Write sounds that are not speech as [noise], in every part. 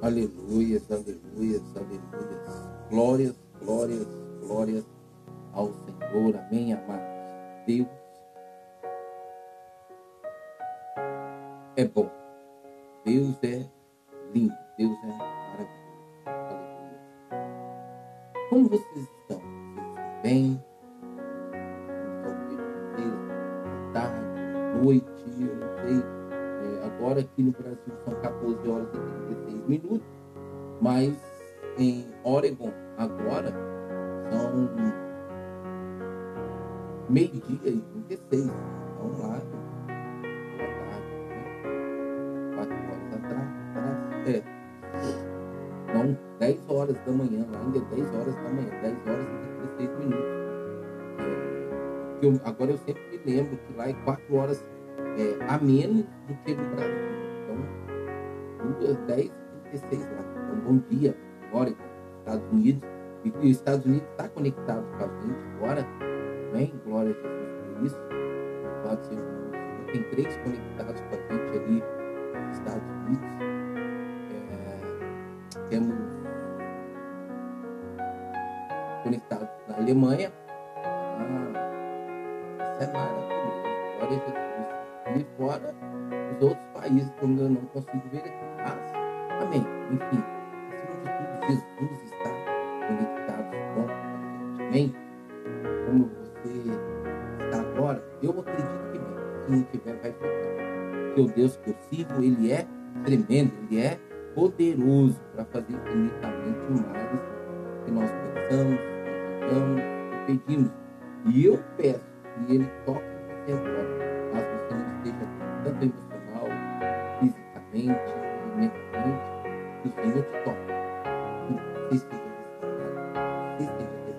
Aleluias, aleluias, aleluias. Glórias, glórias, glórias ao Senhor. Amém, amados. Deus é bom. Deus é lindo. Deus é maravilhoso. Aleluia. Como vocês estão? Vocês estão bem? Estão tarde, noite, eu não sei. Agora aqui no Brasil são 14 horas e 36 minutos, mas em Oregon agora são meio-dia e 36. Vamos lá. Quatro horas atrás. É. Não, 10 horas da manhã, lá ainda é 10 horas da manhã, 10 horas e 36 minutos. É, eu, agora eu sempre me lembro que lá é 4 horas é, a menos do que no Brasil. Então, 10 e 36 lá. Então, bom dia, Oregon, Estados Unidos. E os Estados Unidos está conectado com a gente agora Amém? Glória a Jesus por isso. Louvado seja o Tem três conectados com a gente ali nos Estados Unidos. É, temos conectados na Alemanha. Ah, isso é maravilhoso. Glória a Jesus. E fora os outros países que eu não consigo ver aqui. Mas, amém. Enfim, acima de tudo, Jesus está conectado com a gente. Amém? Como agora, eu acredito que. Se não tiver, vai ficar. Porque o Deus que eu sirvo, ele é tremendo, ele é poderoso para fazer infinitamente mais que nós pensamos, desejamos pedimos. E eu peço que ele toque você agora, emocional, fisicamente, mentalmente, que o Senhor te toque. Que você esteja restaurado, que você.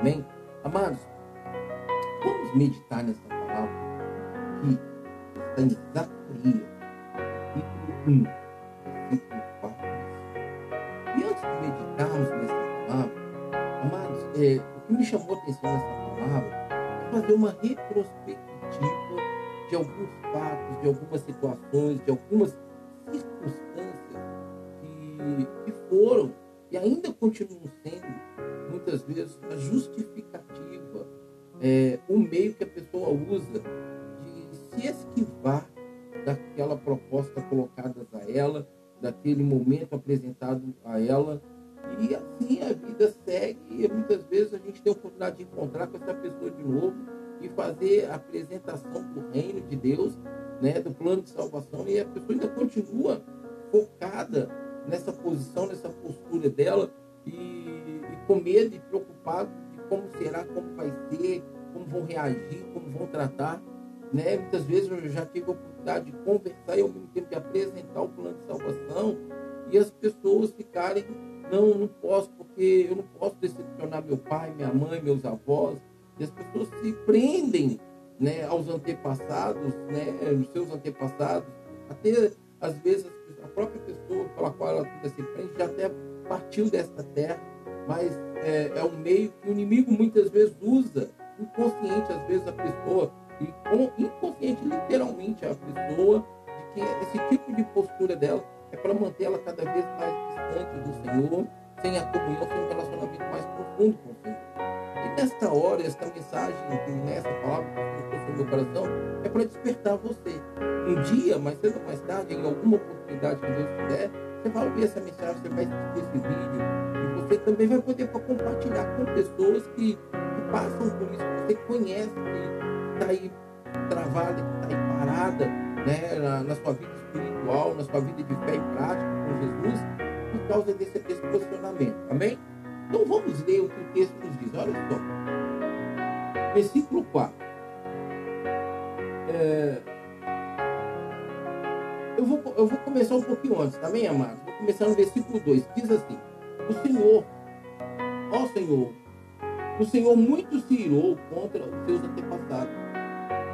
Amém? Amados, vamos meditar nessa é, o meio que a pessoa usa de se esquivar daquela proposta colocada a ela, daquele momento apresentado a ela. E assim a vida segue e muitas vezes a gente tem a oportunidade de encontrar com essa pessoa de novo e fazer a apresentação do reino de Deus, né, do plano de salvação, e a pessoa ainda continua focada nessa posição, nessa postura dela, e, e com medo e preocupado como será, como vai ser, como vão reagir, como vão tratar. Né? Muitas vezes eu já tive a oportunidade de conversar e ao mesmo tempo de apresentar o plano de salvação e as pessoas ficarem, não, não posso, porque eu não posso decepcionar meu pai, minha mãe, meus avós. E as pessoas se prendem né, aos antepassados, né, os seus antepassados, até às vezes a própria pessoa pela qual ela se prende já até partiu desta terra, mas é, é um meio que o inimigo muitas vezes usa, inconsciente às vezes a pessoa, e inconsciente literalmente a pessoa, de que esse tipo de postura dela é para manter ela cada vez mais distante do Senhor, sem a comunhão, sem um relacionamento mais profundo com o Senhor. E nesta hora, esta mensagem, nessa palavra que eu no meu coração, é para despertar você. Um dia, mais cedo ou mais tarde, em alguma oportunidade que Deus der, você vai ouvir essa mensagem, você vai assistir esse vídeo também vai poder compartilhar com pessoas que, que passam por isso, que você conhece, que está aí travada, que está aí parada né, na, na, sua vida espiritual, na sua vida de fé e prática com Jesus, por causa desse, desse posicionamento. Amém? Então vamos ler o que o texto nos diz. Olha só. Versículo 4. É, eu vou, eu vou começar um pouquinho antes, também, tá amados? Vou começar no versículo 2. Diz assim: O Senhor, ó Senhor, o Senhor muito se irou contra os seus antepassados.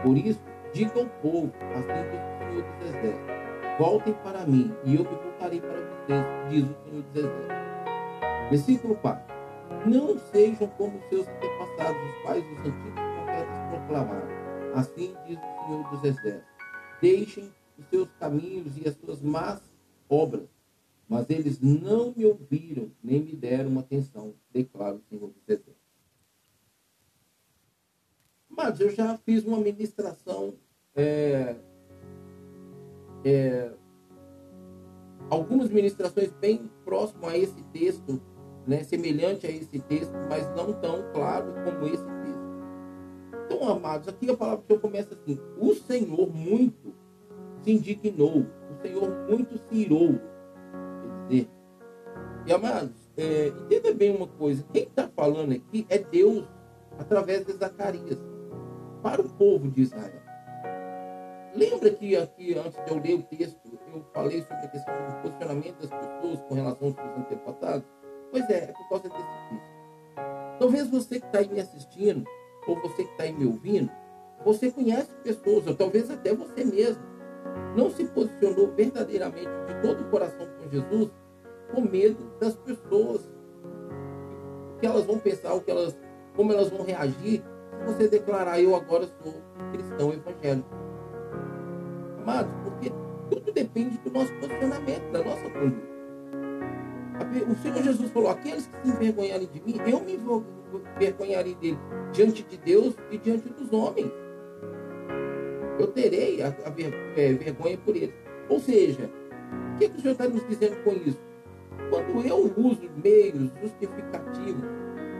Por isso, diga ao povo, assim diz o Senhor dos Exércitos: Voltem para mim, e eu me voltarei para vocês, diz o Senhor dos Exércitos. Versículo 4. Não sejam como seus antepassados, os pais dos antigos profetas proclamaram. Assim diz o Senhor dos Exércitos. Deixem os seus caminhos e as suas más obras, mas eles não me ouviram, nem me deram uma atenção, declara o Senhor dos Exércitos. Mas eu já fiz uma ministração, é, é, algumas ministrações bem próximo a esse texto, né, semelhante a esse texto, mas não tão claro como esse texto. Então, amados, aqui a palavra do Senhor começa assim: o Senhor muito se indignou, o Senhor muito se irou. E amados, é, entenda bem uma coisa: quem está falando aqui é Deus através de Zacarias para o povo de Israel. Lembra que aqui, antes de eu ler o texto, eu falei sobre a questão do posicionamento das pessoas com relação aos seus antepassados? Pois é, é por causa desse texto. Talvez você que está aí me assistindo, ou você que está aí me ouvindo, você conhece pessoas, ou talvez até você mesmo, não se posicionou verdadeiramente de todo o coração com Jesus, com medo das pessoas, o que elas vão pensar, o que elas, como elas vão reagir se você declarar eu agora sou cristão evangélico. Amados, porque tudo depende do nosso posicionamento, da nossa conduta. O Senhor Jesus falou: aqueles que se envergonharem de mim, eu me envergonharei dele diante de Deus e diante dos homens. Eu terei a, a é, vergonha por eles. Ou seja, o que, que o Senhor está nos dizendo com isso? Quando eu uso meios justificativos,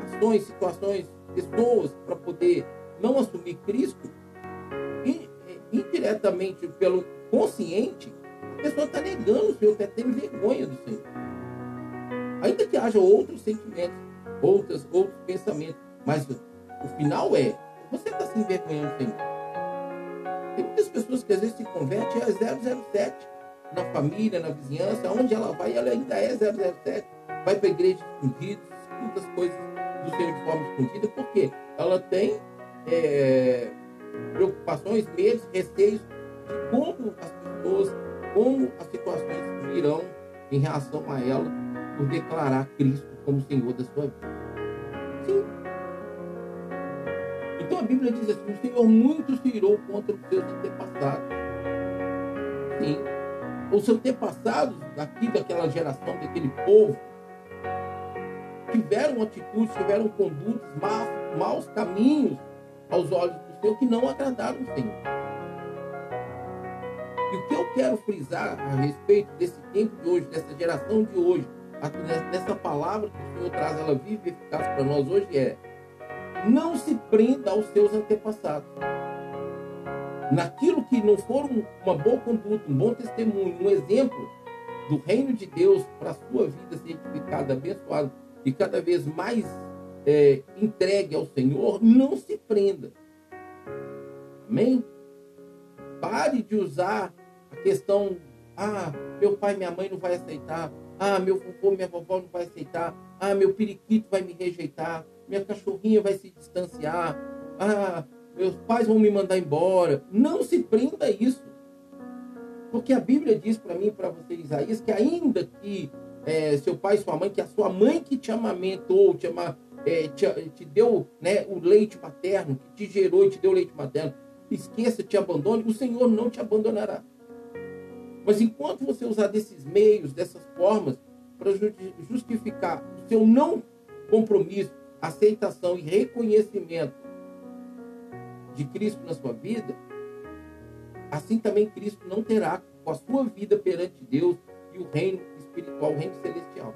ações, situações, pessoas para poder não assumir Cristo, indiretamente pelo consciente, a pessoa está negando o Senhor, está tendo vergonha do Senhor. Ainda que haja outros sentimentos, outros, outros pensamentos, mas o final é, você está se envergonhando do Senhor. Tem muitas pessoas que às vezes se convertem a 007 na família, na vizinhança, onde ela vai, ela ainda é 007. Vai para a igreja escondida, escuta as coisas do Senhor de forma escondida, porque ela tem é, preocupações, medos, receios de como as pessoas, como as situações virão em relação a ela por declarar Cristo como Senhor da sua vida. Sim. Então a Bíblia diz assim: o Senhor muito se irou contra os seus antepassados. Sim. Os antepassados daqui daquela geração, daquele povo, tiveram atitudes, tiveram condutas, maus, maus caminhos aos olhos do Senhor que não agradaram o Senhor. E o que eu quero frisar a respeito desse tempo de hoje, dessa geração de hoje, dessa palavra que o Senhor traz, ela vive e eficaz para nós hoje é não se prenda aos seus antepassados. Naquilo que não for uma boa conduta, um bom testemunho, um exemplo do reino de Deus para a sua vida ser edificada, abençoada e cada vez mais é, entregue ao Senhor, não se prenda. Amém? Pare de usar a questão, ah, meu pai minha mãe não vai aceitar, ah, meu vovô, minha vovó não vai aceitar, ah, meu periquito vai me rejeitar, minha cachorrinha vai se distanciar, ah, meus pais vão me mandar embora. Não se prenda a isso. Porque a Bíblia diz para mim e para você, Isaías, que ainda que é, seu pai e sua mãe, que a sua mãe que te amamentou, te, ama, é, te, te, deu né, o leite materno, que te gerou e te deu o leite materno, esqueça, te abandone, o Senhor não te abandonará. Mas enquanto você usar desses meios, dessas formas, para justificar o seu não compromisso, aceitação e reconhecimento de Cristo na sua vida, assim também Cristo não terá com a sua vida perante Deus e o reino espiritual, o reino celestial.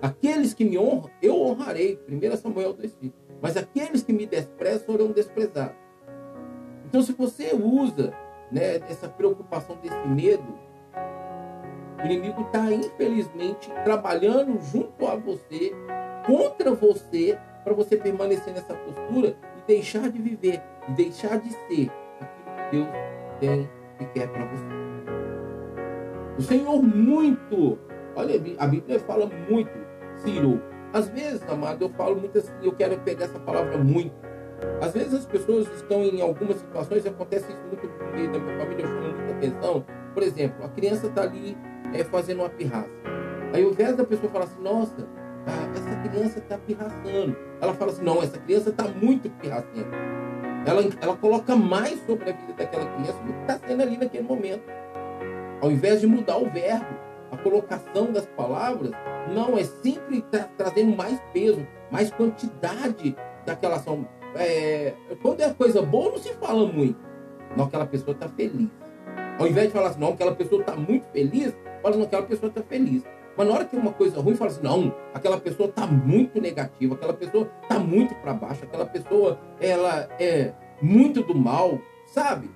Aqueles que me honram, eu honrarei. 1 Samuel 2,5. Mas aqueles que me desprezam serão desprezados. Então, se você usa né, essa preocupação, desse medo, o inimigo está, infelizmente, trabalhando junto a você, contra você, para você permanecer nessa postura e deixar de viver, e deixar de ser aquilo que Deus tem e quer para você. O Senhor muito, olha, a Bíblia fala muito, Ciro. Às vezes, amado, eu falo muitas, eu quero pegar essa palavra muito. Às vezes as pessoas estão em algumas situações, acontece isso muito no meio da minha família, eu chamo muita atenção. Por exemplo, a criança está ali é, fazendo uma pirraça. Aí ao invés da pessoa falar assim, nossa, ah, essa criança está pirraçando. Ela fala assim, não, essa criança está muito pirraçando. Ela, ela coloca mais sobre a vida daquela criança do que está sendo ali naquele momento. Ao invés de mudar o verbo, a colocação das palavras, não, é sempre tra trazendo mais peso, mais quantidade daquela ação. É, quando é coisa boa, não se fala muito. Não, aquela pessoa está feliz. Ao invés de falar assim, não, aquela pessoa está muito feliz, fala, não, aquela pessoa está feliz. Mas na hora que é uma coisa ruim, fala assim, não, aquela pessoa está muito negativa, aquela pessoa está muito para baixo, aquela pessoa, ela é muito do mal, sabe?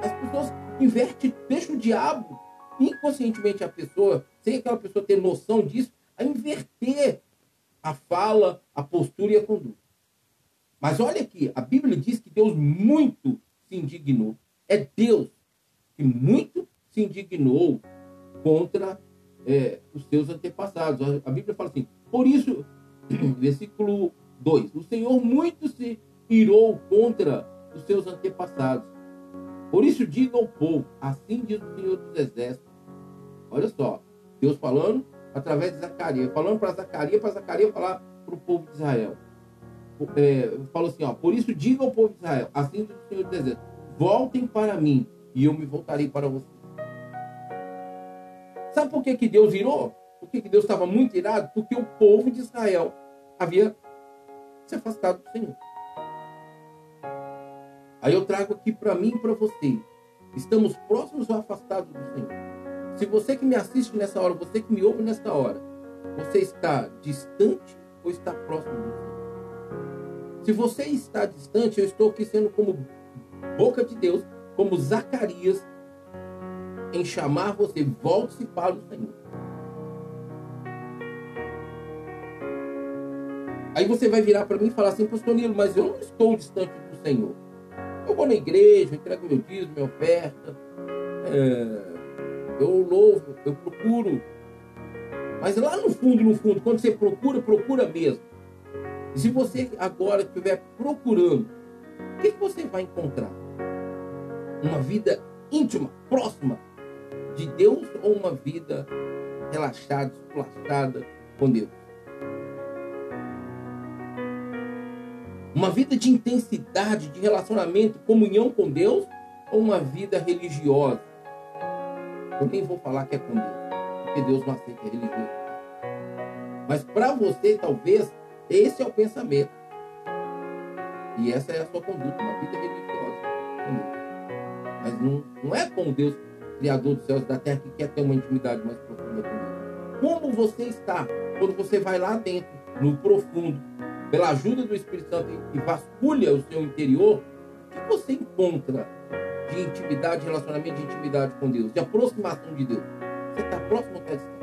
As pessoas invertem, deixam o diabo, inconscientemente a pessoa, sem aquela pessoa ter noção disso, a inverter a fala, a postura e a conduta. Mas olha aqui, a Bíblia diz que Deus muito se indignou. É Deus que muito se indignou contra é, os seus antepassados. A Bíblia fala assim, por isso, [clears throat] versículo 2, o Senhor muito se irou contra os seus antepassados. Por isso diga ao povo, assim diz o Senhor dos Exércitos. Olha só, Deus falando através de Zacarias, falando para Zacarias, para Zacarias falar para o povo de Israel. É, falou assim, ó, por isso diga ao povo de Israel, assim diz o Senhor dos Exércitos, voltem para mim e eu me voltarei para vocês. Sabe por que, que Deus virou? Por que, que Deus estava muito irado? Porque o povo de Israel havia se afastado do Senhor. Aí eu trago aqui para mim e para você. Estamos próximos ou afastados do Senhor? Se você que me assiste nessa hora, você que me ouve nessa hora, você está distante ou está próximo do Senhor? Se você está distante, eu estou aqui sendo como boca de Deus, como Zacarias, em chamar você, volte-se para o Senhor. Aí você vai virar para mim e falar assim, pastor Nilo, mas eu não estou distante do Senhor. Eu vou na igreja, entrego meu dízimo, minha oferta, é, eu louvo, eu procuro. Mas lá no fundo, no fundo, quando você procura, procura mesmo. E se você agora estiver procurando, o que, que você vai encontrar? Uma vida íntima, próxima de Deus ou uma vida relaxada, esplachada com Deus? Uma vida de intensidade, de relacionamento, comunhão com Deus ou uma vida religiosa? Eu nem vou falar que é com Deus, porque Deus não aceita religioso. Mas para você, talvez, esse é o pensamento. E essa é a sua conduta, uma vida religiosa. Mas não, não é com Deus, Criador dos céus e da terra, que quer ter uma intimidade mais profunda com Deus. Como você está quando você vai lá dentro, no profundo, pela ajuda do Espírito Santo e vasculha o seu interior, o que você encontra de intimidade, relacionamento de intimidade com Deus, de aproximação de Deus? Você está próximo está distante?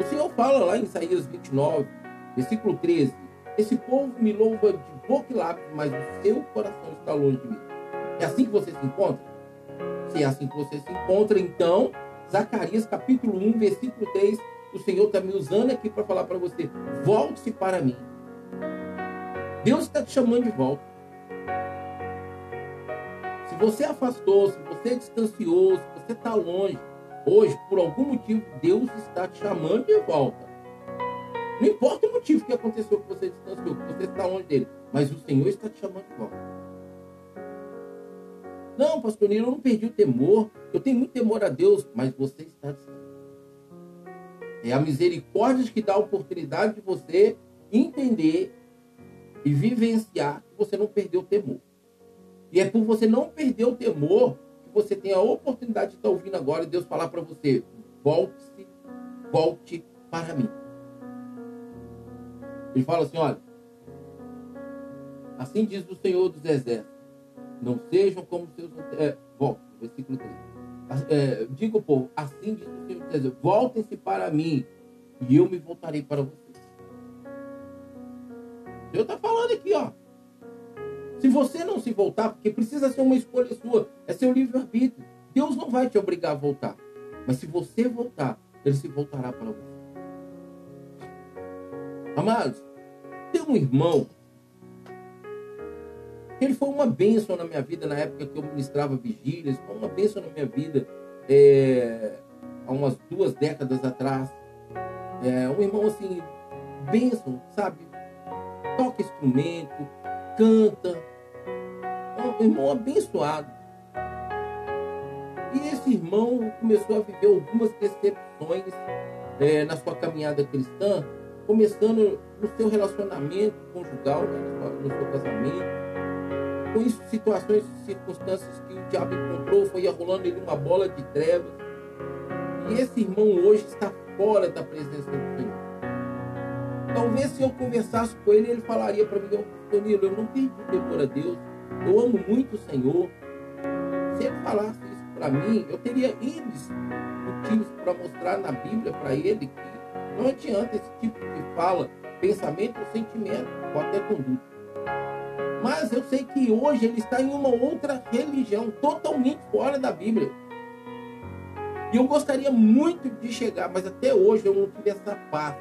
O Senhor fala lá em Isaías 29, versículo 13: Esse povo me louva de boca e lábios, mas o seu coração está longe de mim. É assim que você se encontra? Se é assim que você se encontra, então, Zacarias capítulo 1, versículo 3, o Senhor está me usando aqui para falar para você: volte-se para mim. Deus está te chamando de volta. Se você afastou, se você distanciou, se você está longe, hoje, por algum motivo, Deus está te chamando de volta. Não importa o motivo que aconteceu que você distanciou, que você está longe dele, mas o Senhor está te chamando de volta. Não, pastor Nilo, eu não perdi o temor. Eu tenho muito temor a Deus, mas você está. É a misericórdia que dá a oportunidade de você entender e vivenciar que você não perdeu o temor. E é por você não perder o temor que você tem a oportunidade de estar ouvindo agora e Deus falar para você: volte-se, volte para mim. Ele fala assim: olha, assim diz o Senhor dos Exércitos: não sejam como seus. É, volte, versículo 3. É, diga o povo: assim diz o Senhor voltem-se para mim e eu me voltarei para vocês. Deus está falando aqui, ó. Se você não se voltar, porque precisa ser uma escolha sua, é seu livre-arbítrio. Deus não vai te obrigar a voltar. Mas se você voltar, ele se voltará para você. Amados, tem um irmão. Ele foi uma bênção na minha vida na época que eu ministrava vigílias. Foi uma bênção na minha vida é, há umas duas décadas atrás. É, um irmão assim, bênção, sabe? Toca instrumento, canta. Um irmão abençoado. E esse irmão começou a viver algumas decepções é, na sua caminhada cristã, começando no seu relacionamento conjugal, né, no seu casamento, com situações e circunstâncias que o diabo encontrou, foi rolando ele uma bola de trevas. E esse irmão hoje está fora da presença do Senhor. Talvez se eu conversasse com ele, ele falaria para mim, Tonilo, eu não perdi temor a Deus, eu amo muito o Senhor. Se ele falasse isso para mim, eu teria índices motivos para mostrar na Bíblia para ele que não adianta esse tipo de fala, pensamento ou sentimento, ou até conduta. Mas eu sei que hoje ele está em uma outra religião, totalmente fora da Bíblia. E eu gostaria muito de chegar, mas até hoje eu não tive essa paz.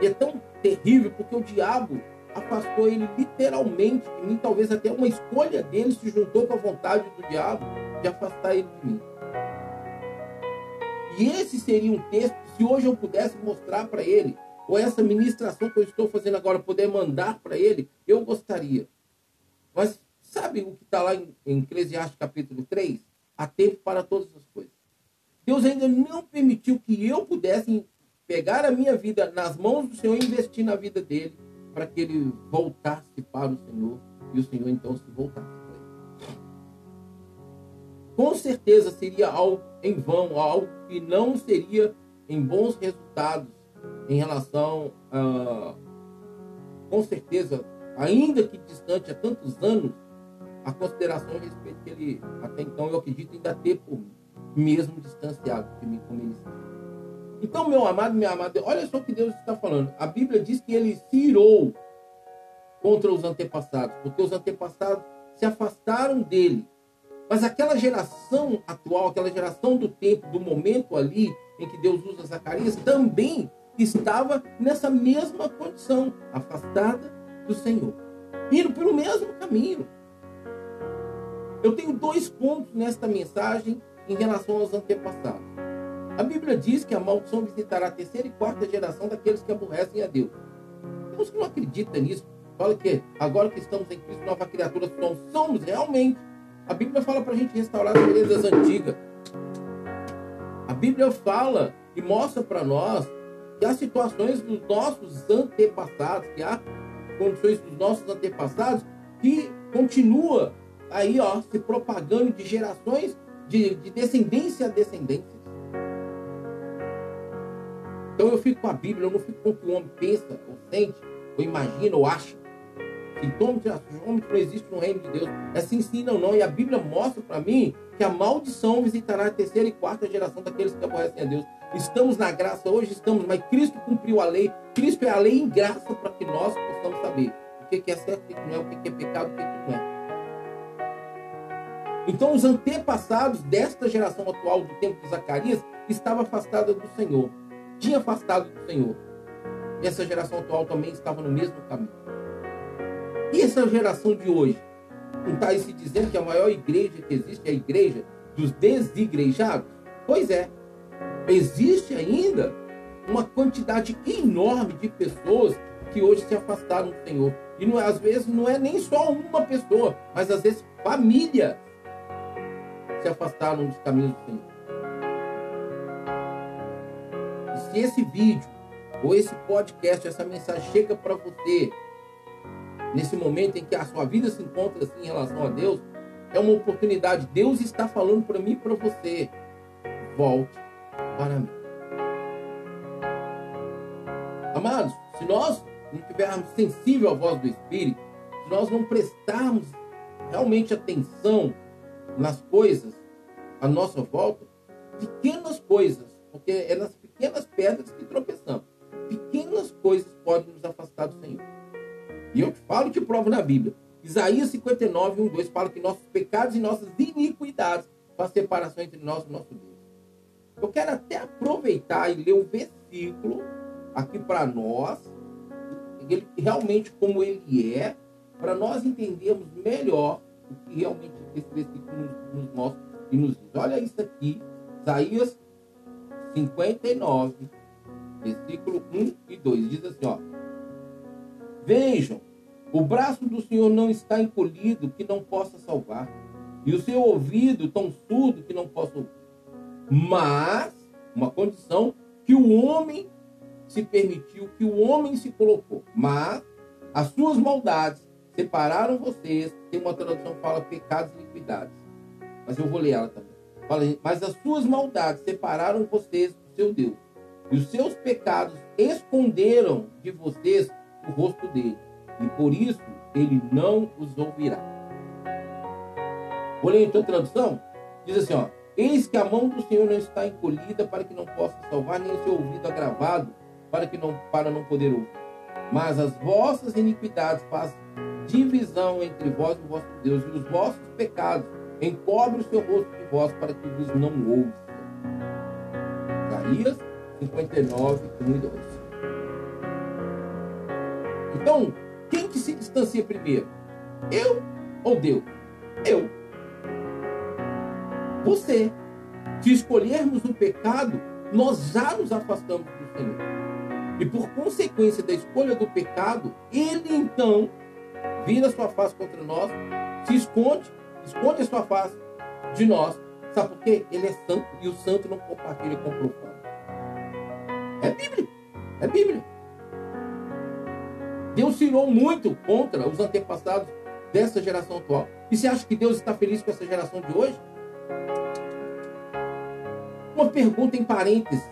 E é tão terrível porque o diabo afastou ele literalmente de mim, talvez até uma escolha dele se juntou com a vontade do diabo de afastar ele de mim. E esse seria um texto, se hoje eu pudesse mostrar para ele, ou essa ministração que eu estou fazendo agora, poder mandar para ele, eu gostaria. Mas sabe o que está lá em, em Eclesiastes capítulo 3? Há tempo para todas as coisas. Deus ainda não permitiu que eu pudesse pegar a minha vida nas mãos do Senhor e investir na vida dele, para que ele voltasse para o Senhor e o Senhor então se voltasse para ele. Com certeza seria algo em vão, algo que não seria em bons resultados em relação a, com certeza, ainda que distante há tantos anos, a consideração respeito que ele, até então, eu acredito ainda ter por mesmo distanciado de mim como ele. Então, meu amado, minha amada, olha só o que Deus está falando. A Bíblia diz que ele se irou contra os antepassados, porque os antepassados se afastaram dele. Mas aquela geração atual, aquela geração do tempo, do momento ali em que Deus usa Zacarias, também estava nessa mesma condição, afastada do Senhor, indo pelo mesmo caminho. Eu tenho dois pontos nesta mensagem em relação aos antepassados. A Bíblia diz que a maldição visitará a terceira e quarta geração daqueles que aborrecem a Deus. Que não acreditam nisso. Fala que agora que estamos em Cristo, nova criatura somos. Somos realmente. A Bíblia fala para a gente restaurar as belezas antigas. A Bíblia fala e mostra para nós há situações dos nossos antepassados, que há condições dos nossos antepassados que continua aí ó, se propagando de gerações, de, de descendência a descendência. Então eu fico com a Bíblia, eu não fico com o que o homem pensa, ou sente, ou imagina, ou acha. Sintomas homens não existem no reino de Deus. É sim, sim, não, não. E a Bíblia mostra para mim que a maldição visitará a terceira e quarta geração daqueles que aborrecem a Deus. Estamos na graça, hoje estamos, mas Cristo cumpriu a lei. Cristo é a lei em graça para que nós possamos saber o que é certo, o que não é, o que é pecado, o que não é. Então, os antepassados desta geração atual do tempo de Zacarias estavam afastados do Senhor. Tinha afastado do Senhor. E essa geração atual também estava no mesmo caminho. E essa geração de hoje? Não está aí se dizendo que a maior igreja que existe é a igreja dos desigrejados? Pois é existe ainda uma quantidade enorme de pessoas que hoje se afastaram do Senhor. E não, é, às vezes não é nem só uma pessoa, mas às vezes famílias se afastaram dos caminhos do Senhor. E se esse vídeo ou esse podcast, essa mensagem chega para você nesse momento em que a sua vida se encontra assim em relação a Deus, é uma oportunidade. Deus está falando para mim e para você. Volte para mim. Amados, se nós não tivermos sensível à voz do Espírito, se nós não prestarmos realmente atenção nas coisas à nossa volta, pequenas coisas, porque é nas pequenas pedras que tropeçamos. Pequenas coisas podem nos afastar do Senhor. E eu te falo e te provo na Bíblia. Isaías 59, 1, 2 fala que nossos pecados e nossas iniquidades fazem separação entre nós e nosso Deus. Eu quero até aproveitar e ler um versículo aqui para nós, ele, realmente como ele é, para nós entendermos melhor o que realmente esse versículo nos, mostra e nos diz. Olha isso aqui, Isaías 59, versículo 1 e 2. Diz assim, ó. Vejam, o braço do Senhor não está encolhido que não possa salvar, e o seu ouvido tão surdo que não possa ouvir. Mas, uma condição que o homem se permitiu, que o homem se colocou. Mas as suas maldades separaram vocês. Tem uma tradução que fala pecados e iniquidades. Mas eu vou ler ela também. Fala, mas as suas maldades separaram vocês do seu Deus. E os seus pecados esconderam de vocês o rosto dele. E por isso ele não os ouvirá. Vou ler então a tradução. Diz assim, ó. Eis que a mão do Senhor não está encolhida para que não possa salvar, nem o seu ouvido agravado para que não para não poder ouvir. Mas as vossas iniquidades fazem divisão entre vós e o vosso Deus, e os vossos pecados encobrem o seu rosto de vós para que vos não ouça. Isaías 59, 1 e 2. Então, quem que se distancia primeiro? Eu ou Deus? Eu. Você. Se escolhermos o pecado, nós já nos afastamos do Senhor. E por consequência da escolha do pecado, ele então vira sua face contra nós, se esconde, esconde a sua face de nós. Sabe por quê? Ele é santo e o santo não compartilha com o profano. É Bíblia. É Bíblia. Deus tirou muito contra os antepassados dessa geração atual. E você acha que Deus está feliz com essa geração de hoje? Uma pergunta em parênteses.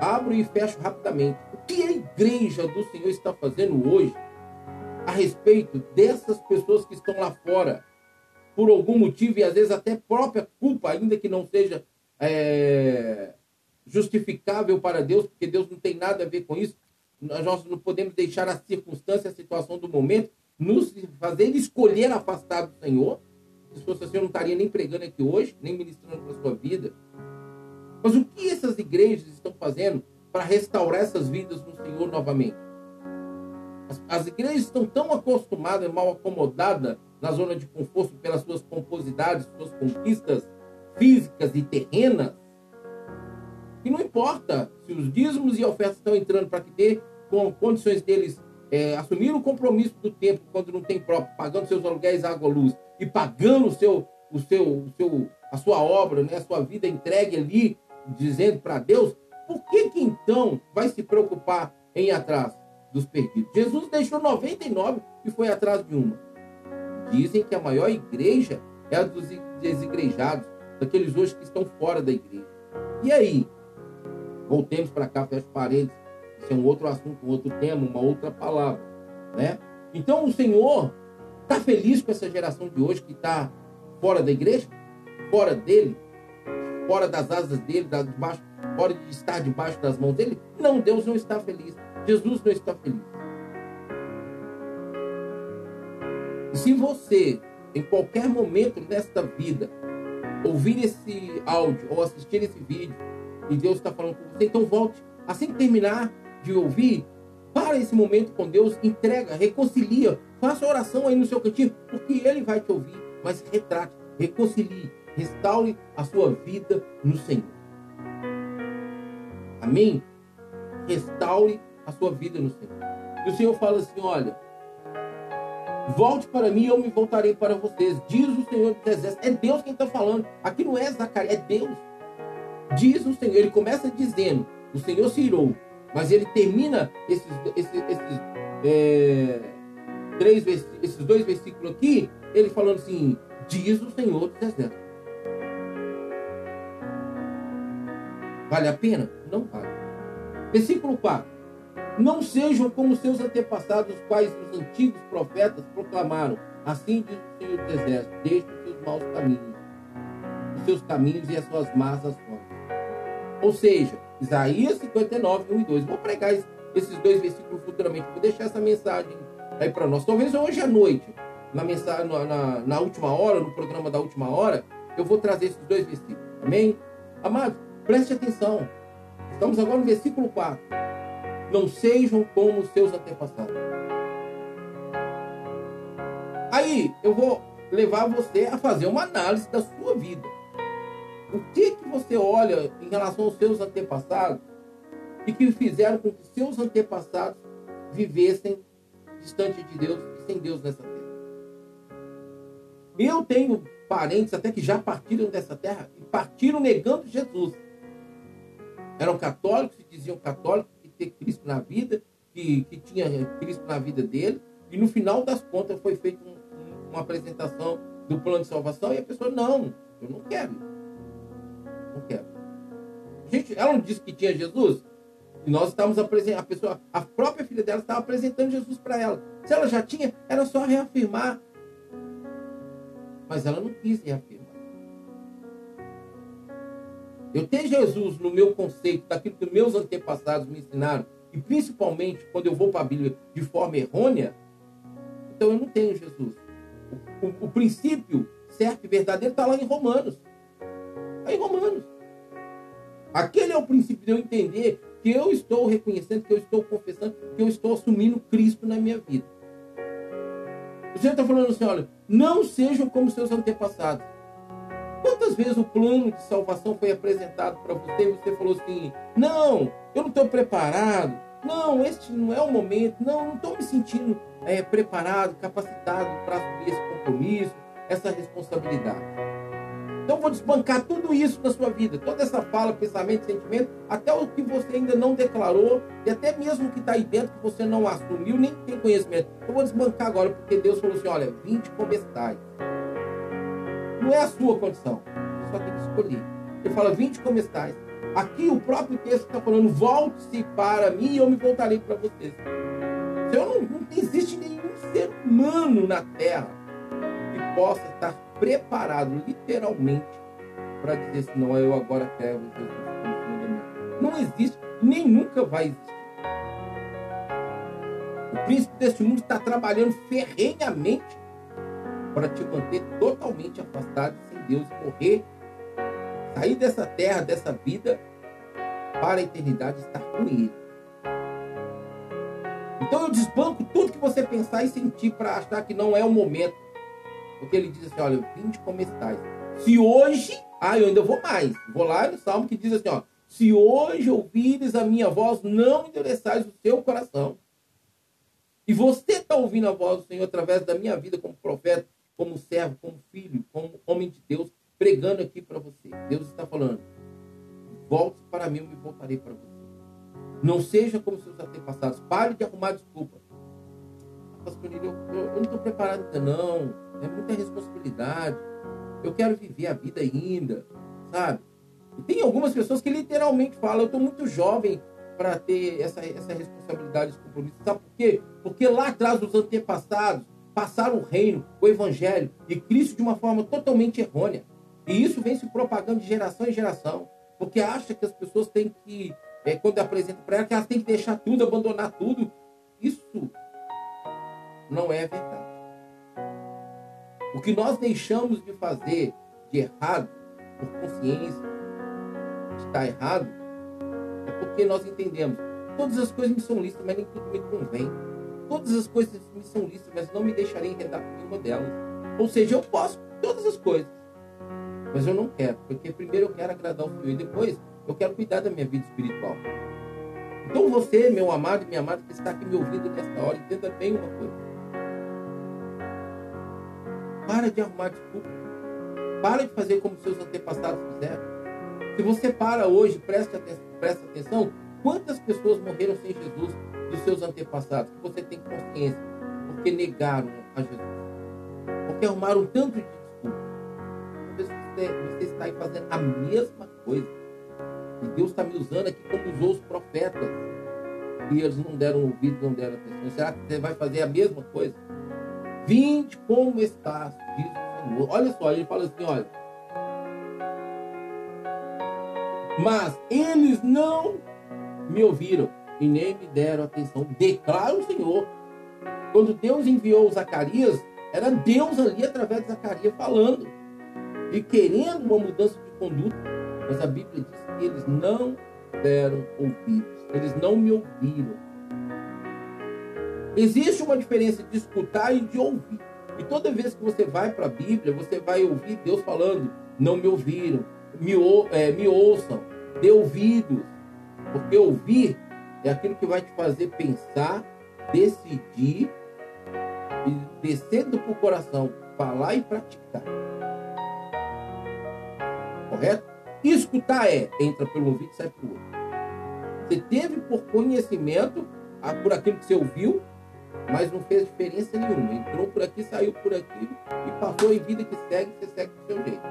Abro e fecho rapidamente. O que a igreja do Senhor está fazendo hoje a respeito dessas pessoas que estão lá fora, por algum motivo, e às vezes até própria culpa, ainda que não seja é, justificável para Deus, porque Deus não tem nada a ver com isso. Nós não podemos deixar a circunstância, a situação do momento, nos fazer escolher afastar do Senhor. Se fosse assim, eu não estaria nem pregando aqui hoje, nem ministrando para a sua vida. Mas o que essas igrejas estão fazendo para restaurar essas vidas no Senhor novamente? As, as igrejas estão tão acostumadas, mal acomodadas na zona de conforto pelas suas pomposidades, suas conquistas físicas e terrenas, que não importa se os dízimos e ofertas estão entrando para que ter com condições deles é, assumir o compromisso do tempo quando não tem próprio, pagando seus aluguéis, água, luz e pagando o seu, o seu, o seu, a sua obra, né, a sua vida entregue ali, dizendo para Deus, por que que então vai se preocupar em ir atrás dos perdidos? Jesus deixou 99 e foi atrás de uma. Dizem que a maior igreja é a dos desigrejados, daqueles hoje que estão fora da igreja. E aí? Voltemos para cá, fecha parênteses. Isso é um outro assunto, um outro tema, uma outra palavra. Né? Então o Senhor está feliz com essa geração de hoje que está fora da igreja? Fora dele? Fora das asas dele, debaixo, fora de estar debaixo das mãos dele? Não, Deus não está feliz. Jesus não está feliz. E se você, em qualquer momento nesta vida, ouvir esse áudio ou assistir esse vídeo e Deus está falando com você, então volte. Assim que terminar de ouvir, para esse momento com Deus, entrega, reconcilia, faça oração aí no seu cantinho, porque Ele vai te ouvir. Mas retrate, reconcilie, restaure a sua vida no Senhor. Amém? Restaure a sua vida no Senhor. E o Senhor fala assim: olha, volte para mim eu me voltarei para vocês. Diz o Senhor dos Exércitos. É Deus quem está falando. Aqui não é Zacarias, é Deus. Diz o Senhor, ele começa dizendo: o Senhor se irou, mas ele termina esses, esses, esses, é, três, esses dois versículos aqui, ele falando assim: diz o Senhor dos Exércitos. Vale a pena? Não vale. Versículo 4. Não sejam como seus antepassados, os quais os antigos profetas proclamaram. Assim diz o Senhor dos Exércitos: deixe os seus maus caminhos, os seus caminhos e as suas más ações. Ou seja, Isaías 59, 1 e 2. Vou pregar esses dois versículos futuramente. Vou deixar essa mensagem aí para nós. Talvez hoje à noite, na, mensagem, na, na, última hora, no programa da última hora, eu vou trazer esses dois versículos. Amém? Amados, preste atenção. Estamos agora no versículo 4. Não sejam como os seus antepassados. Aí eu vou levar você a fazer uma análise da sua vida. O que, que você olha em relação aos seus antepassados e que fizeram com que seus antepassados vivessem distante de Deus e sem Deus nessa terra? Eu tenho parentes até que já partiram dessa terra e partiram negando Jesus. Eram católicos, se diziam católicos, que ter Cristo na vida, que, que tinha Cristo na vida dele, e no final das contas foi feita um, um, uma apresentação do plano de salvação e a pessoa, não, eu não quero. Gente, ela não disse que tinha Jesus? E nós estávamos apresentando, a pessoa, a própria filha dela estava apresentando Jesus para ela. Se ela já tinha, era só reafirmar. Mas ela não quis reafirmar. Eu tenho Jesus no meu conceito, daquilo que meus antepassados me ensinaram, e principalmente quando eu vou para a Bíblia de forma errônea, então eu não tenho Jesus. O, o, o princípio certo e verdadeiro está lá em Romanos. Está em Romanos. Aquele é o princípio de eu entender que eu estou reconhecendo, que eu estou confessando, que eu estou assumindo Cristo na minha vida. O Senhor está falando assim: olha, não sejam como seus antepassados. Quantas vezes o plano de salvação foi apresentado para você e você falou assim: não, eu não estou preparado, não, este não é o momento, não, não estou me sentindo é, preparado, capacitado para assumir esse compromisso, essa responsabilidade. Então vou desbancar tudo isso na sua vida, toda essa fala, pensamento, sentimento, até o que você ainda não declarou e até mesmo o que está aí dentro que você não assumiu, nem tem conhecimento. Eu vou desbancar agora, porque Deus falou assim: olha, vinte como estáis. Não é a sua condição, você só tem que escolher. Ele fala, vinte como estáis. Aqui o próprio texto está falando, volte-se para mim e eu me voltarei para vocês. Então não, não existe nenhum ser humano na Terra que possa estar preparado, literalmente, para dizer assim, não, eu agora quero Jesus Não existe, nem nunca vai existir. O príncipe deste mundo está trabalhando ferrenhamente para te manter totalmente afastado sem Deus morrer, sair dessa terra, dessa vida, para a eternidade estar com Ele. Então eu desbanco tudo que você pensar e sentir para achar que não é o momento. Porque ele diz assim: olha, vinde como estáis. Se hoje, ah, eu ainda vou mais. Vou lá no salmo que diz assim: ó, se hoje ouvires a minha voz, não endureçais o seu coração. E você está ouvindo a voz do Senhor através da minha vida como profeta, como servo, como filho, como homem de Deus, pregando aqui para você. Deus está falando: volte para mim, eu me voltarei para você. Não seja como seus antepassados. Pare de arrumar desculpa. Eu, eu, eu não estou preparado ainda, não. É muita responsabilidade. Eu quero viver a vida ainda, sabe? E tem algumas pessoas que literalmente falam: eu estou muito jovem para ter essa, essa responsabilidade, esse compromisso. Sabe por quê? Porque lá atrás os antepassados passaram o reino, o evangelho e Cristo de uma forma totalmente errônea. E isso vem se propagando de geração em geração. Porque acha que as pessoas têm que, é, quando apresenta para elas, que elas têm que deixar tudo, abandonar tudo. Isso não é verdade. O que nós deixamos de fazer de errado, por consciência, está errado, é porque nós entendemos. Todas as coisas me são listas, mas nem tudo me convém. Todas as coisas me são listas, mas não me deixarei enredar por nenhuma delas. Ou seja, eu posso todas as coisas, mas eu não quero, porque primeiro eu quero agradar o Senhor e depois eu quero cuidar da minha vida espiritual. Então você, meu amado e minha amada, que está aqui me ouvindo nesta hora, entenda bem uma coisa. Para de arrumar desculpa. Para de fazer como seus antepassados fizeram. Se você para hoje, preste atenção, preste atenção quantas pessoas morreram sem Jesus dos seus antepassados, que você tem consciência, porque negaram a Jesus. Porque arrumaram tanto de desculpa. Talvez você, você está aí fazendo a mesma coisa. E Deus está me usando aqui como usou os profetas. E eles não deram ouvido, não deram atenção. Será que você vai fazer a mesma coisa? Vinde como estás, diz o Senhor. Olha só, ele fala assim, olha. Mas eles não me ouviram e nem me deram atenção. Declara o Senhor. Quando Deus enviou Zacarias, era Deus ali através de Zacarias falando e querendo uma mudança de conduta. Mas a Bíblia diz que eles não deram ouvidos, eles não me ouviram. Existe uma diferença de escutar e de ouvir. E toda vez que você vai para a Bíblia, você vai ouvir Deus falando: não me ouviram, me, ou, é, me ouçam, dê ouvidos. Porque ouvir é aquilo que vai te fazer pensar, decidir e descendo para o coração falar e praticar. Correto? Escutar é, entra pelo ouvido e sai pelo outro. Você teve por conhecimento, por aquilo que você ouviu, mas não fez diferença nenhuma. Entrou por aqui, saiu por aqui e passou em vida que segue, você segue do seu jeito.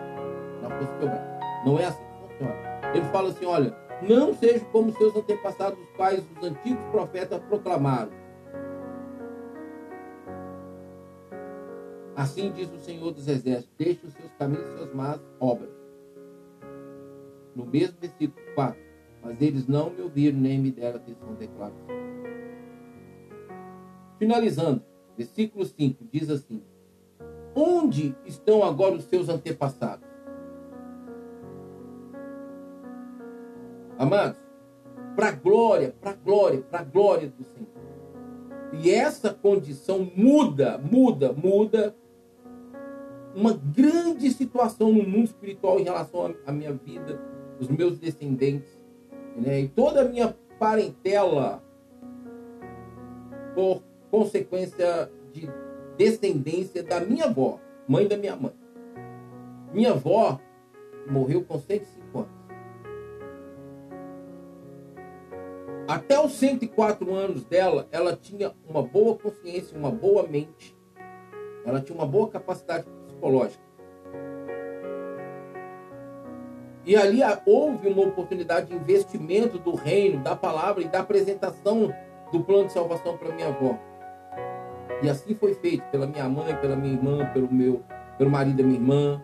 Na força do seu braço. Não é assim que funciona. Ele fala assim: olha, não seja como seus antepassados, os quais os antigos profetas proclamaram. Assim diz o Senhor dos Exércitos: deixe os seus caminhos e suas más obras. No mesmo versículo 4. Mas eles não me ouviram nem me deram atenção, declara Finalizando, versículo 5 diz assim: Onde estão agora os seus antepassados? Amados, para glória, para glória, para glória do Senhor. E essa condição muda, muda, muda uma grande situação no mundo espiritual em relação à minha vida, os meus descendentes, né? e toda a minha parentela por consequência de descendência da minha avó, mãe da minha mãe. Minha avó morreu com 105 anos. Até os 104 anos dela, ela tinha uma boa consciência, uma boa mente. Ela tinha uma boa capacidade psicológica. E ali houve uma oportunidade de investimento do reino, da palavra e da apresentação do plano de salvação para minha avó. E assim foi feito pela minha mãe, pela minha irmã, pelo meu, pelo marido da minha irmã.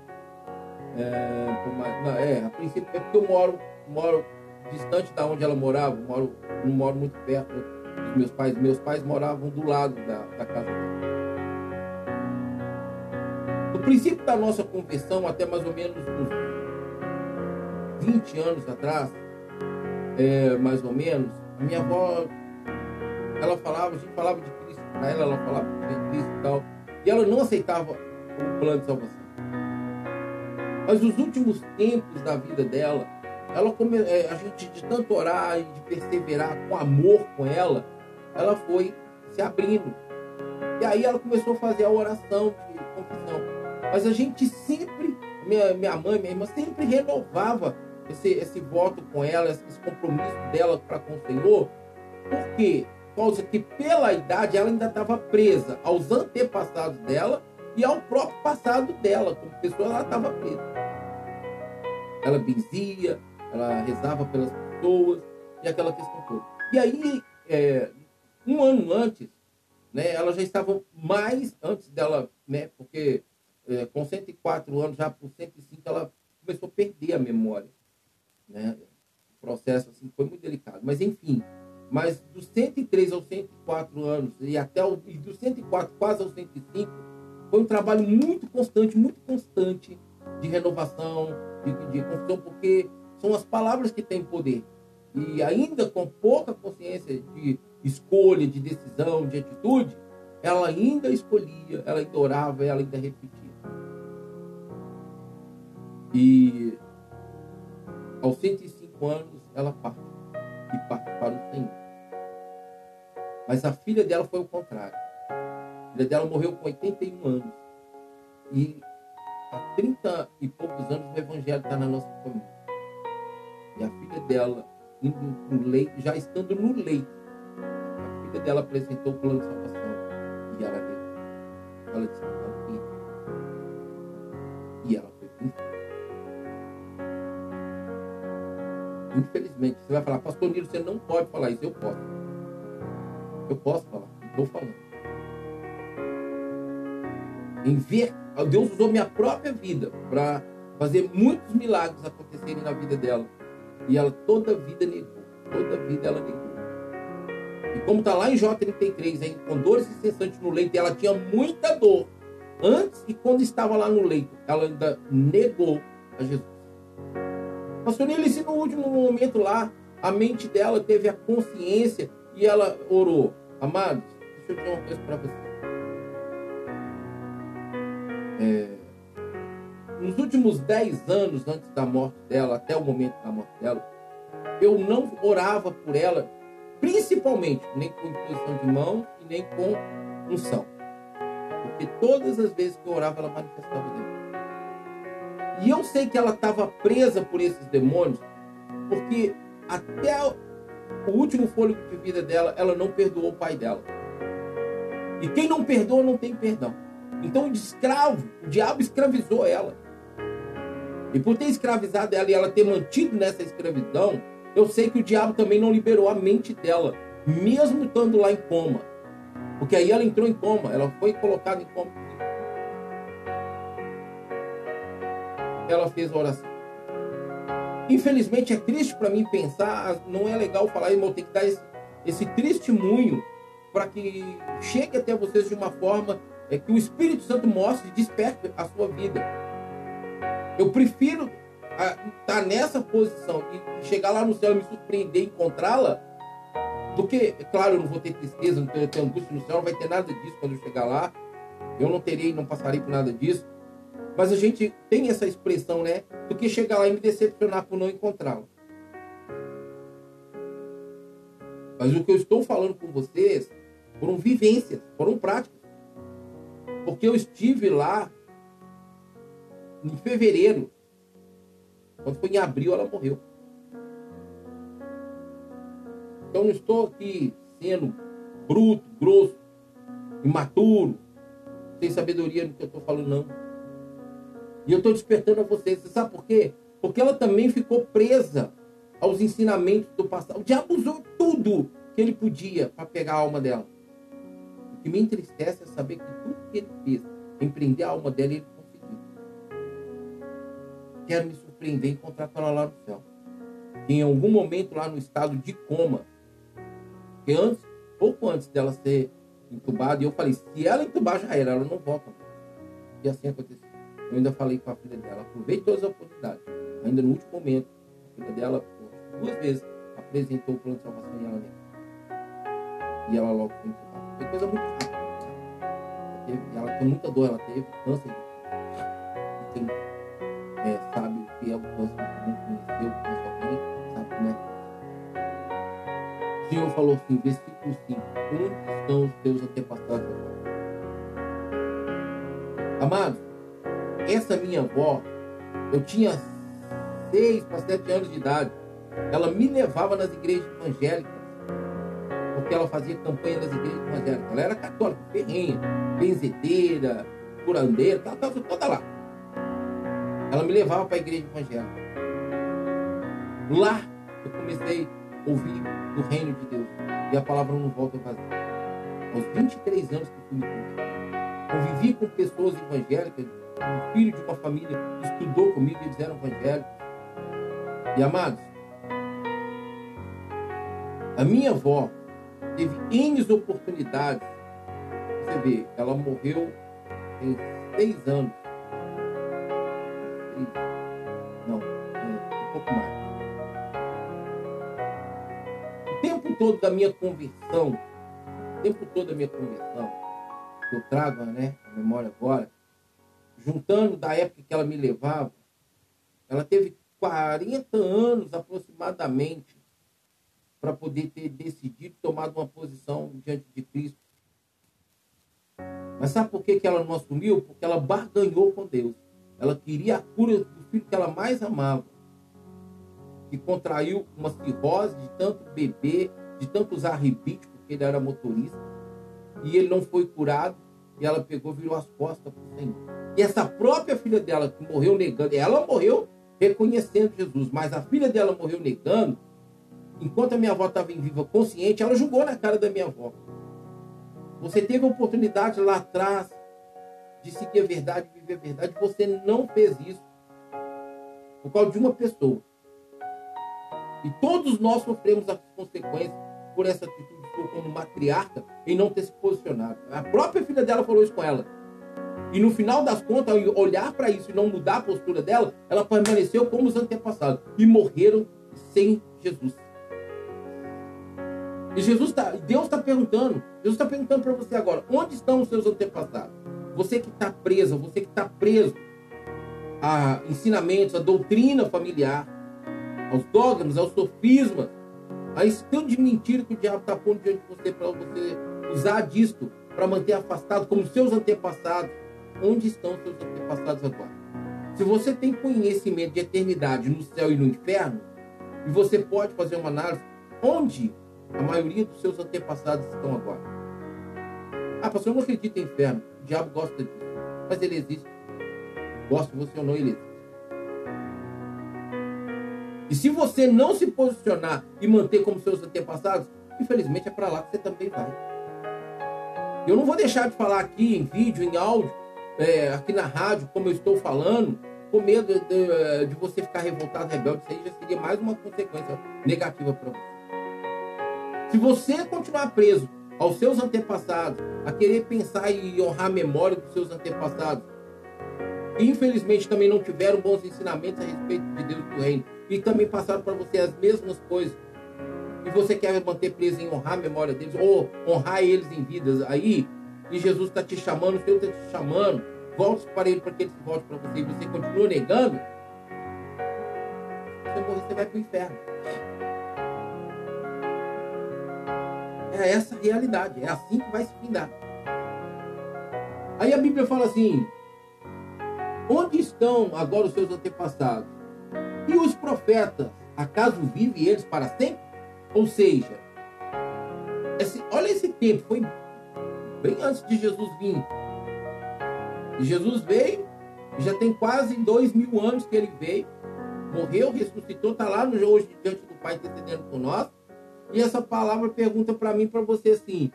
É, por, é a princípio é porque eu moro, moro distante da onde ela morava, moro, não moro muito perto dos meus pais. Meus pais moravam do lado da, da casa dela. No princípio da nossa conversão, até mais ou menos uns 20 anos atrás, é, mais ou menos, a minha avó, ela falava, a gente falava de para ela, ela falava de e tal, e ela não aceitava o plano de salvação. Mas os últimos tempos da vida dela, ela come, é, a gente de tanto orar e de perseverar com amor com ela, ela foi se abrindo. E aí ela começou a fazer a oração de confissão. Mas a gente sempre, minha, minha mãe, minha irmã, sempre renovava esse, esse voto com ela, esse compromisso dela para com o Senhor. Por quê? Causa que pela idade ela ainda estava presa aos antepassados dela e ao próprio passado dela. Como pessoa, ela estava presa. Ela benzia, ela rezava pelas pessoas e aquela questão toda. E aí, é, um ano antes, né, ela já estava mais, antes dela, né, porque é, com 104 anos, já por 105, ela começou a perder a memória. Né? O processo assim, foi muito delicado. Mas, enfim, mas dos 103 aos 104 anos, e até o, e dos 104 quase aos 105, foi um trabalho muito constante, muito constante de renovação, de, de construção, porque são as palavras que têm poder. E ainda com pouca consciência de escolha, de decisão, de atitude, ela ainda escolhia, ela ainda orava, ela ainda repetia. E aos 105 anos ela parte e parte para o Senhor. Mas a filha dela foi o contrário. A filha dela morreu com 81 anos. E há 30 e poucos anos o evangelho está na nossa família. E a filha dela, indo no leito, já estando no leito, a filha dela apresentou o plano de salvação. E ela deu. Ela disse, não, E ela foi Infelizmente, você vai falar, pastor Nilo, você não pode falar isso. Eu posso. Eu posso falar. Estou falando. Em ver, Deus usou minha própria vida para fazer muitos milagres acontecerem na vida dela. E ela toda vida negou. Toda vida ela negou. E como está lá em J33, hein, com dores incessantes no leito, ela tinha muita dor. Antes e quando estava lá no leito, ela ainda negou a Jesus. Pastor Nele, se no último momento lá, a mente dela teve a consciência e ela orou. Amados, deixa eu dizer uma coisa para você. É, nos últimos 10 anos antes da morte dela, até o momento da morte dela, eu não orava por ela, principalmente nem com imposição de mão e nem com unção. porque todas as vezes que eu orava, ela manifestava o demônio. E eu sei que ela estava presa por esses demônios, porque até o último fôlego de vida dela, ela não perdoou o pai dela. E quem não perdoa não tem perdão. Então o escravo, o diabo escravizou ela. E por ter escravizado ela e ela ter mantido nessa escravidão, eu sei que o diabo também não liberou a mente dela, mesmo estando lá em coma. Porque aí ela entrou em coma, ela foi colocada em coma. Ela fez a oração. Infelizmente é triste para mim pensar, não é legal falar, irmão, tem que dar esse, esse testemunho para que chegue até vocês de uma forma é, que o Espírito Santo mostre e desperte a sua vida. Eu prefiro estar tá nessa posição e chegar lá no céu e me surpreender e encontrá-la, do que, é claro, eu não vou ter tristeza, não vou ter angústia no céu, não vai ter nada disso quando eu chegar lá. Eu não terei, não passarei por nada disso. Mas a gente tem essa expressão, né? Do que chegar lá e me decepcionar por não encontrá-la. Mas o que eu estou falando com vocês foram vivências, foram práticas. Porque eu estive lá em fevereiro. Quando foi em abril, ela morreu. Então não estou aqui sendo bruto, grosso, imaturo, sem sabedoria no que eu estou falando, não. E eu estou despertando a vocês. Você sabe por quê? Porque ela também ficou presa aos ensinamentos do passado. O diabo usou tudo que ele podia para pegar a alma dela. O que me entristece é saber que tudo que ele fez, empreender a alma dela, ele conseguiu. Quero me surpreender e encontrar ela lá no céu. Em algum momento lá no estado de coma, que antes, pouco antes dela ser entubada, e eu falei, se ela entubar já era, ela não volta. E assim aconteceu. Eu ainda falei com a filha dela, aproveite todas as oportunidades. Ainda no último momento, a filha dela, duas vezes, apresentou o plano de salvação e ela nem. E ela logo foi entubada. Foi coisa muito rápida. Ela, teve, ela tem muita dor, ela teve câncer. Quem é, sabe o que é o câncer, não conheceu alguém, sabe como é. O Senhor falou assim, versículo 5, onde estão os teus antepassados Amados, essa minha avó, eu tinha seis para sete anos de idade. Ela me levava nas igrejas evangélicas porque ela fazia campanha nas igrejas evangélicas. Ela era católica, ferrenha, benzedeira, curandeira, estava toda lá. Ela me levava para a igreja evangélica. Lá eu comecei a ouvir do reino de Deus. E a palavra não volta vazia. Aos 23 anos que fui me. Convivi com pessoas evangélicas. Um filho de uma família estudou comigo, eles eram evangélicos. E amados, a minha avó teve N oportunidades. Você vê, ela morreu tem seis anos. Não, um pouco mais. O tempo todo da minha conversão, o tempo todo da minha conversão, que eu trago né, a memória agora, juntando da época que ela me levava, ela teve 40 anos aproximadamente para poder ter decidido tomar uma posição diante de Cristo. Mas sabe por que, que ela não assumiu? Porque ela barganhou com Deus. Ela queria a cura do filho que ela mais amava. Que contraiu uma cirrose de tanto beber, de tanto usar rebite, porque ele era motorista. E ele não foi curado. E ela pegou, virou as costas para o Senhor. E essa própria filha dela, que morreu negando, ela morreu reconhecendo Jesus, mas a filha dela morreu negando, enquanto a minha avó estava em viva consciente, ela jogou na cara da minha avó. Você teve a oportunidade lá atrás de seguir a verdade, viver a verdade, você não fez isso por causa de uma pessoa. E todos nós sofremos as consequências por essa atitude como matriarca em não ter se posicionado. A própria filha dela falou isso com ela. E no final das contas, ao olhar para isso e não mudar a postura dela, ela permaneceu como os antepassados e morreram sem Jesus. E Jesus tá, Deus está perguntando, Jesus está perguntando para você agora, onde estão os seus antepassados? Você que está preso, você que está preso a ensinamentos, a doutrina familiar, aos dogmas, aos sofismas, a esse tanto de mentira que o diabo está pondo diante de você para você usar disto para manter afastado como seus antepassados. Onde estão seus antepassados agora? Se você tem conhecimento de eternidade no céu e no inferno, e você pode fazer uma análise, onde a maioria dos seus antepassados estão agora? Ah, pastor, eu não acredito em inferno. O diabo gosta disso. Mas ele existe. Gosta você ou não, ele existe. E se você não se posicionar e manter como seus antepassados, infelizmente é para lá que você também vai. Eu não vou deixar de falar aqui em vídeo, em áudio, é, aqui na rádio, como eu estou falando, com medo de, de, você ficar revoltado, rebelde. Isso aí já seria mais uma consequência negativa para você. Se você continuar preso aos seus antepassados, a querer pensar e honrar a memória dos seus antepassados, que infelizmente também não tiveram bons ensinamentos a respeito de Deus e do reino, e também passaram para você as mesmas coisas, e você quer manter preso em honrar a memória deles, ou honrar eles em vidas aí, e Jesus está te chamando, o Senhor está te chamando, volte para ele para que ele se volte para você, e você continua negando, você vai para o inferno. É essa a realidade, é assim que vai se findar. Aí a Bíblia fala assim: onde estão agora os seus antepassados? E os profetas, acaso vivem eles para sempre? Ou seja, esse, olha esse tempo, foi bem antes de Jesus vir. Jesus veio, já tem quase dois mil anos que ele veio, morreu, ressuscitou, está lá no, hoje diante do Pai intercedendo por nós. E essa palavra pergunta para mim, para você assim: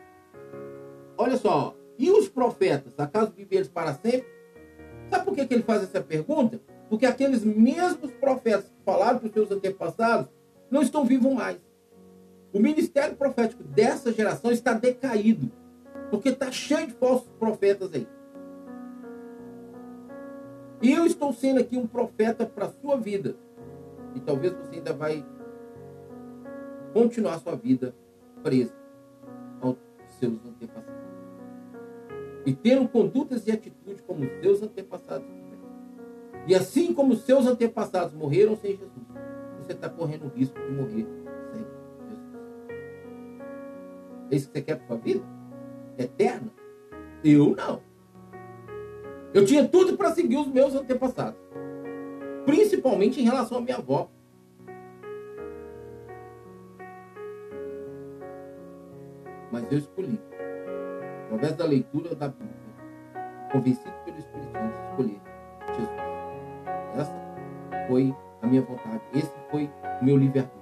olha só, e os profetas, acaso eles para sempre? Sabe por que, que ele faz essa pergunta? Porque aqueles mesmos profetas que falaram para os seus antepassados não estão vivos mais. O ministério profético dessa geração está decaído, porque está cheio de falsos profetas aí. E eu estou sendo aqui um profeta para a sua vida. E talvez você ainda vai continuar sua vida presa aos seus antepassados. E tendo condutas e atitudes como os seus antepassados. E assim como os seus antepassados morreram sem Jesus, você está correndo o risco de morrer sem Jesus. É isso que você quer para sua vida? Eterna? Eu não. Eu tinha tudo para seguir os meus antepassados. Principalmente em relação à minha avó. mas eu escolhi, através da leitura da Bíblia, convencido pelo Espírito Santo, escolher Jesus. Essa foi a minha vontade, esse foi o meu livre-arbítrio.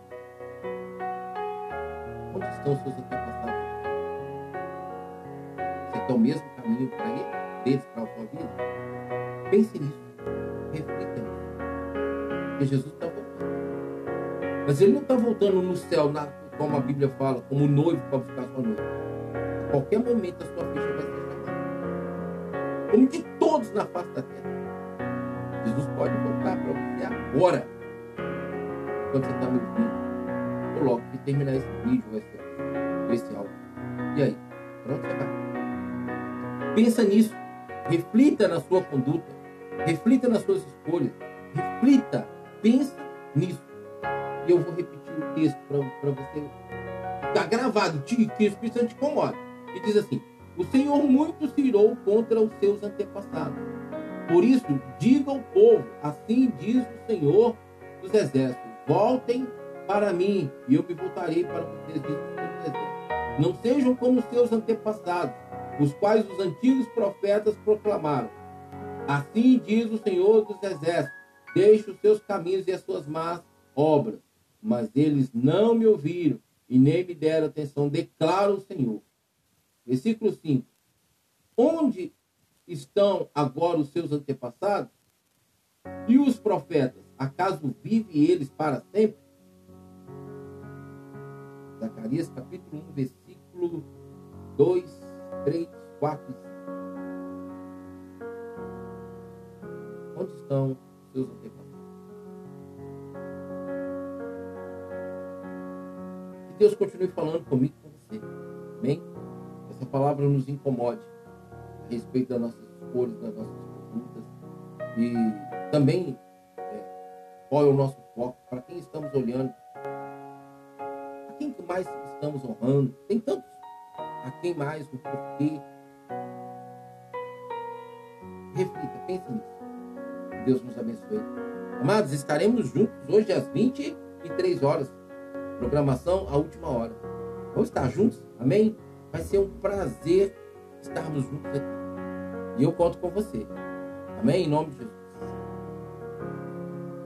Onde estão os seus antepassados? Você quer o mesmo caminho para ele, deles para a sua vida? Pense nisso, reflita nisso. Porque Jesus está voltando. Mas ele não está voltando no céu, na como a Bíblia fala, como noivo para buscar sua noiva. A qualquer momento a sua ficha vai ser chamada. Como de todos na face da terra. Jesus pode voltar para você agora. Quando você está me ouvindo. Ou logo que terminar esse vídeo, esse, esse áudio. E aí? Para onde você vai? Pensa nisso. Reflita na sua conduta. Reflita nas suas escolhas. Reflita. Pensa nisso. E eu vou repetir o texto para você ficar gravado, que o Espírito Santo te incomoda. E diz assim: O Senhor muito se irou contra os seus antepassados. Por isso, diga ao povo: Assim diz o Senhor dos Exércitos: Voltem para mim, e eu me voltarei para vocês, diz o. Não sejam como seus antepassados, os quais os antigos profetas proclamaram. Assim diz o Senhor dos Exércitos: Deixe os seus caminhos e as suas más obras mas eles não me ouviram e nem me deram atenção, declara o Senhor. Versículo 5. Onde estão agora os seus antepassados? E os profetas, acaso vivem eles para sempre? Zacarias capítulo 1, versículo 2, 3, 4 e 5. Onde estão seus antepassados? Que Deus continue falando comigo com você. Amém? Essa palavra nos incomode a respeito das nossas escolhas, das nossas condutas. E também é, qual é o nosso foco, para quem estamos olhando, a quem mais estamos honrando. Tem tantos a quem mais, o porquê. Reflita, pense nisso. Deus nos abençoe. Amados, estaremos juntos hoje às 23 horas. Programação à última hora. Vamos estar juntos? Amém? Vai ser um prazer estarmos juntos aqui. E eu conto com você. Amém? Em nome de Jesus.